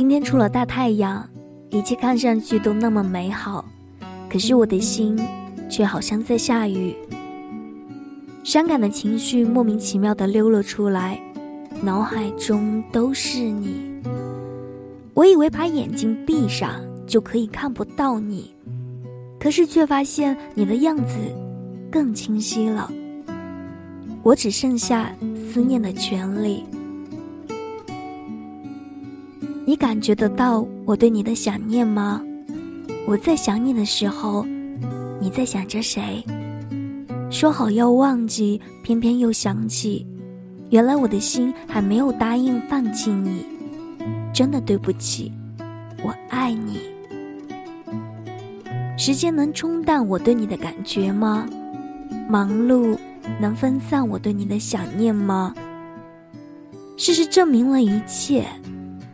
今天出了大太阳，一切看上去都那么美好，可是我的心却好像在下雨。伤感的情绪莫名其妙的溜了出来，脑海中都是你。我以为把眼睛闭上就可以看不到你，可是却发现你的样子更清晰了。我只剩下思念的权利。你感觉得到我对你的想念吗？我在想你的时候，你在想着谁？说好要忘记，偏偏又想起。原来我的心还没有答应放弃你，真的对不起，我爱你。时间能冲淡我对你的感觉吗？忙碌能分散我对你的想念吗？事实证明了一切，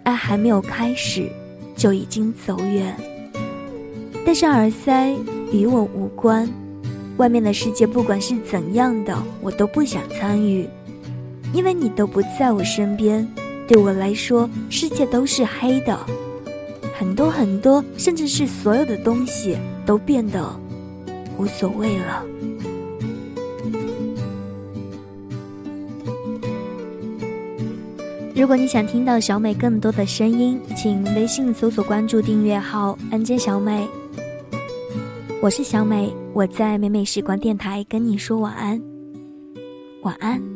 爱还没有开始，就已经走远。戴上耳塞，与我无关。外面的世界不管是怎样的，我都不想参与，因为你都不在我身边。对我来说，世界都是黑的，很多很多，甚至是所有的东西都变得无所谓了。如果你想听到小美更多的声音，请微信搜索关注订阅号“安间小美”。我是小美，我在美美时光电台跟你说晚安，晚安。